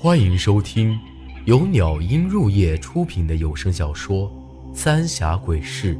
欢迎收听由鸟音入夜出品的有声小说《三峡鬼事》，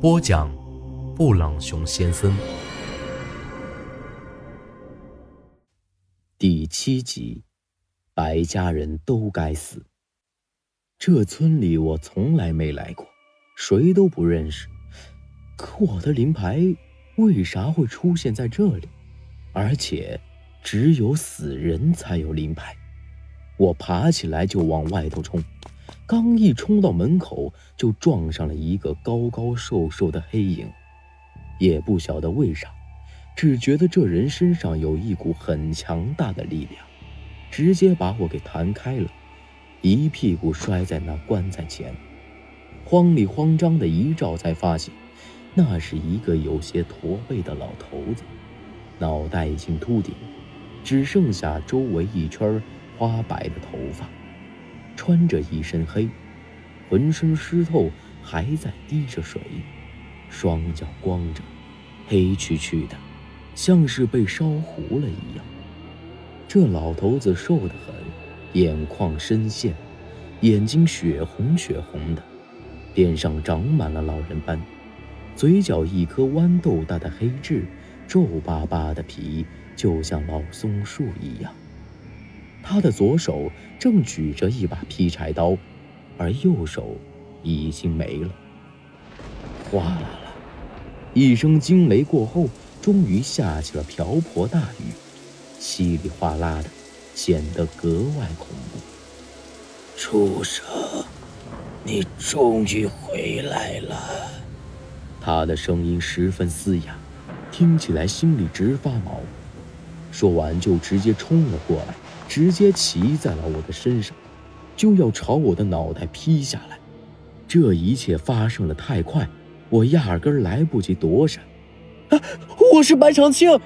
播讲：布朗熊先生。第七集，白家人都该死。这村里我从来没来过，谁都不认识。可我的灵牌为啥会出现在这里？而且，只有死人才有灵牌。我爬起来就往外头冲，刚一冲到门口，就撞上了一个高高瘦瘦的黑影。也不晓得为啥，只觉得这人身上有一股很强大的力量，直接把我给弹开了，一屁股摔在那棺材前。慌里慌张的一照，才发现那是一个有些驼背的老头子，脑袋已经秃顶，只剩下周围一圈花白的头发，穿着一身黑，浑身湿透，还在滴着水，双脚光着，黑黢黢的，像是被烧糊了一样。这老头子瘦得很，眼眶深陷，眼睛血红血红的，脸上长满了老人斑，嘴角一颗豌豆大的黑痣，皱巴巴的皮就像老松树一样。他的左手正举着一把劈柴刀，而右手已经没了。哗啦啦，一声惊雷过后，终于下起了瓢泼大雨，稀里哗啦的，显得格外恐怖。畜生，你终于回来了！他的声音十分嘶哑，听起来心里直发毛。说完，就直接冲了过来。直接骑在了我的身上，就要朝我的脑袋劈下来。这一切发生的太快，我压根来不及躲闪。啊！我是白长青！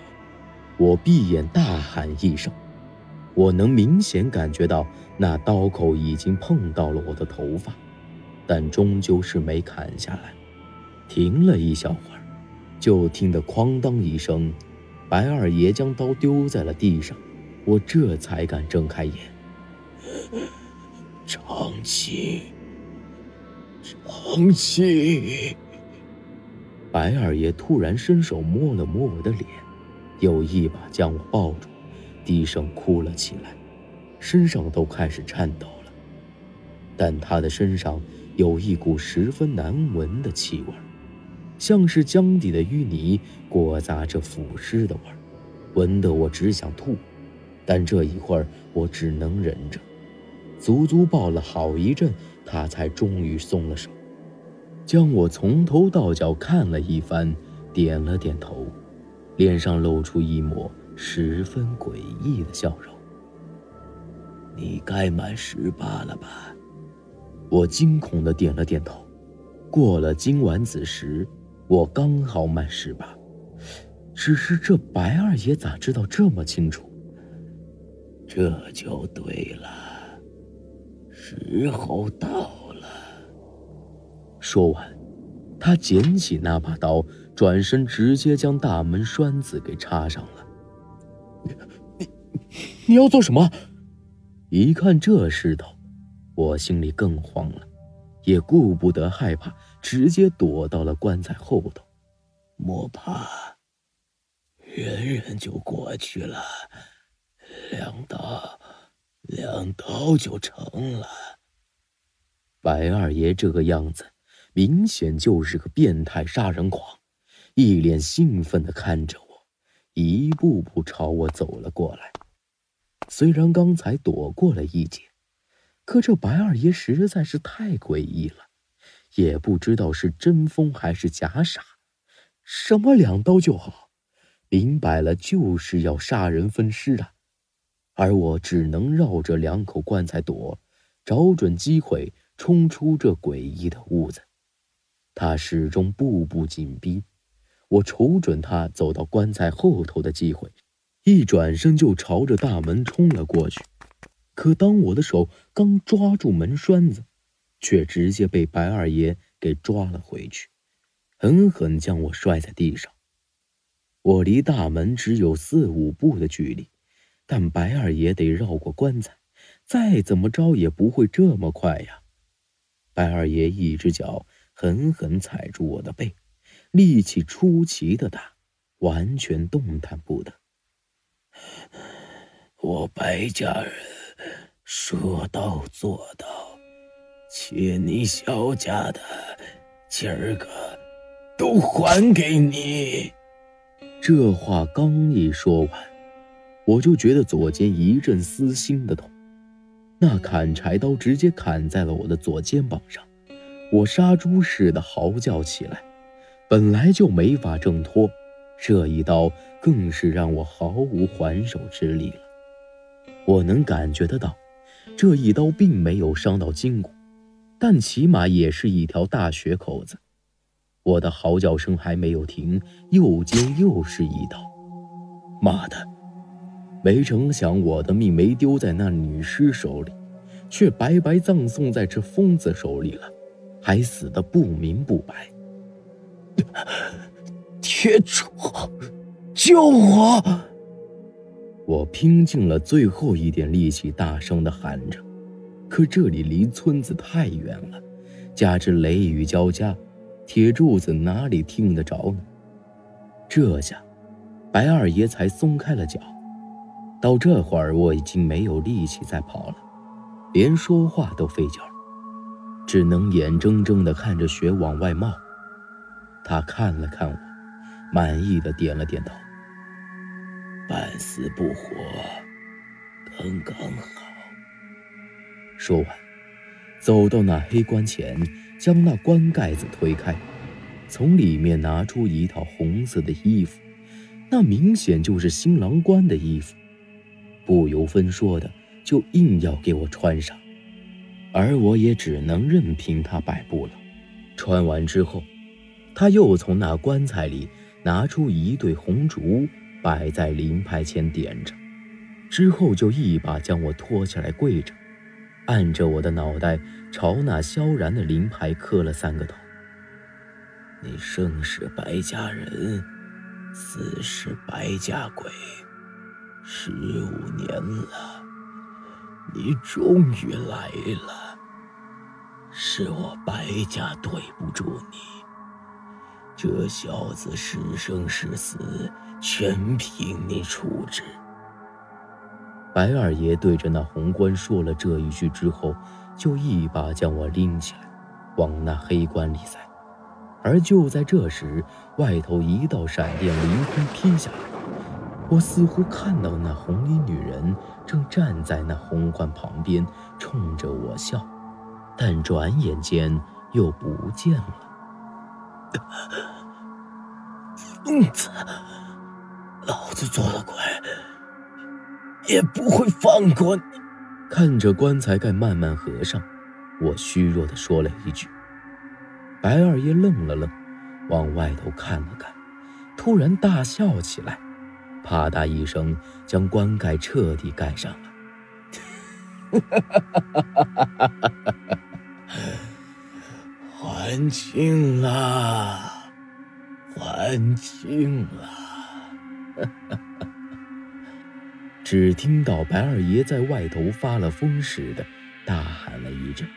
我闭眼大喊一声。我能明显感觉到那刀口已经碰到了我的头发，但终究是没砍下来。停了一小会儿，就听得哐当一声，白二爷将刀丢在了地上。我这才敢睁开眼。长青，长青。白二爷突然伸手摸了摸我的脸，又一把将我抱住，低声哭了起来，身上都开始颤抖了。但他的身上有一股十分难闻的气味，像是江底的淤泥裹杂着腐尸的味儿，闻得我只想吐。但这一会儿我只能忍着，足足抱了好一阵，他才终于松了手，将我从头到脚看了一番，点了点头，脸上露出一抹十分诡异的笑容。你该满十八了吧？我惊恐的点了点头。过了今晚子时，我刚好满十八。只是这白二爷咋知道这么清楚？这就对了，时候到了。说完，他捡起那把刀，转身直接将大门栓子给插上了。你你要做什么？一看这势头，我心里更慌了，也顾不得害怕，直接躲到了棺材后头。莫怕，忍忍就过去了。两刀，两刀就成了。白二爷这个样子，明显就是个变态杀人狂，一脸兴奋的看着我，一步步朝我走了过来。虽然刚才躲过了一劫，可这白二爷实在是太诡异了，也不知道是真疯还是假傻。什么两刀就好，明摆了就是要杀人分尸啊！而我只能绕着两口棺材躲，找准机会冲出这诡异的屋子。他始终步步紧逼，我瞅准他走到棺材后头的机会，一转身就朝着大门冲了过去。可当我的手刚抓住门栓子，却直接被白二爷给抓了回去，狠狠将我摔在地上。我离大门只有四五步的距离。但白二爷得绕过棺材，再怎么着也不会这么快呀！白二爷一只脚狠狠踩住我的背，力气出奇的大，完全动弹不得。我白家人说到做到，且你萧家的今儿个都还给你。这话刚一说完，我就觉得左肩一阵撕心的痛。那砍柴刀直接砍在了我的左肩膀上，我杀猪似的嚎叫起来。本来就没法挣脱，这一刀更是让我毫无还手之力了。我能感觉得到，这一刀并没有伤到筋骨，但起码也是一条大血口子。我的嚎叫声还没有停，右肩又是一刀。妈的！没成想，我的命没丢在那女尸手里，却白白葬送在这疯子手里了，还死得不明不白。铁柱，救我！我拼尽了最后一点力气，大声的喊着。可这里离村子太远了，加之雷雨交加，铁柱子哪里听得着呢？这下，白二爷才松开了脚。到这会儿，我已经没有力气再跑了，连说话都费劲儿，只能眼睁睁地看着血往外冒。他看了看我，满意的点了点头：“半死不活，刚刚好。”说完，走到那黑棺前，将那棺盖子推开，从里面拿出一套红色的衣服，那明显就是新郎官的衣服。不由分说的就硬要给我穿上，而我也只能任凭他摆布了。穿完之后，他又从那棺材里拿出一对红烛，摆在灵牌前点着，之后就一把将我拖起来跪着，按着我的脑袋朝那萧然的灵牌磕了三个头。你生是白家人，死是白家鬼。十五年了，你终于来了。是我白家对不住你，这小子是生是死，全凭你处置。白二爷对着那红棺说了这一句之后，就一把将我拎起来，往那黑棺里塞。而就在这时，外头一道闪电凌空劈下来。我似乎看到那红衣女人正站在那红棺旁边，冲着我笑，但转眼间又不见了。疯子，老子做了鬼，也不会放过你。看着棺材盖慢慢合上，我虚弱地说了一句。白二爷愣了愣，往外头看了看，突然大笑起来。啪嗒一声，将棺盖彻底盖上了。还清了，还清了。只听到白二爷在外头发了疯似的大喊了一阵，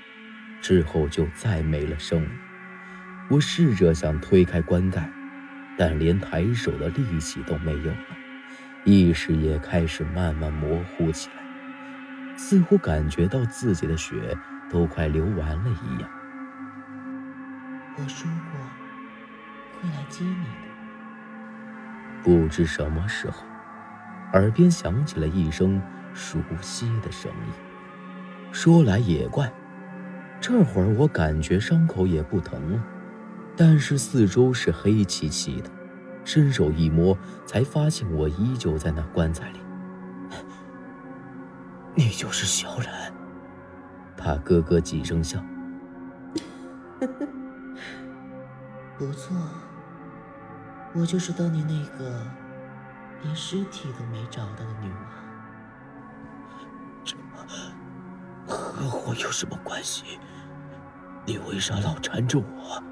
之后就再没了声音。我试着想推开棺盖，但连抬手的力气都没有了。意识也开始慢慢模糊起来，似乎感觉到自己的血都快流完了一样。我说过会来接你的。不知什么时候，耳边响起了一声熟悉的声音。说来也怪，这会儿我感觉伤口也不疼了，但是四周是黑漆漆的。伸手一摸，才发现我依旧在那棺材里。你就是小冉。他咯咯几声笑。不错，我就是当年那个连尸体都没找到的女王。这和我有什么关系？你为啥老缠着我？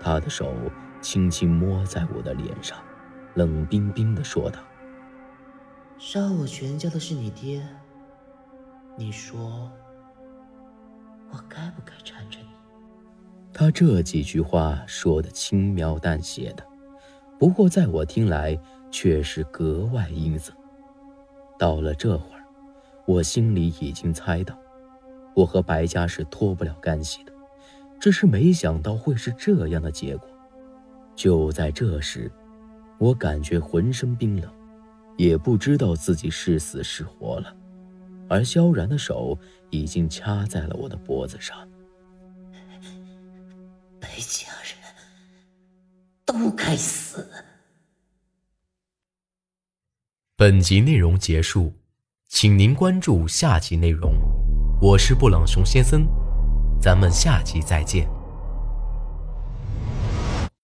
他的手。轻轻摸在我的脸上，冷冰冰的说道：“杀我全家的是你爹，你说，我该不该缠着你？他这几句话说的轻描淡写的，不过在我听来却是格外阴森。到了这会儿，我心里已经猜到，我和白家是脱不了干系的，只是没想到会是这样的结果。就在这时，我感觉浑身冰冷，也不知道自己是死是活了，而萧然的手已经掐在了我的脖子上。白家人都该死。本集内容结束，请您关注下集内容。我是布朗熊先生，咱们下集再见。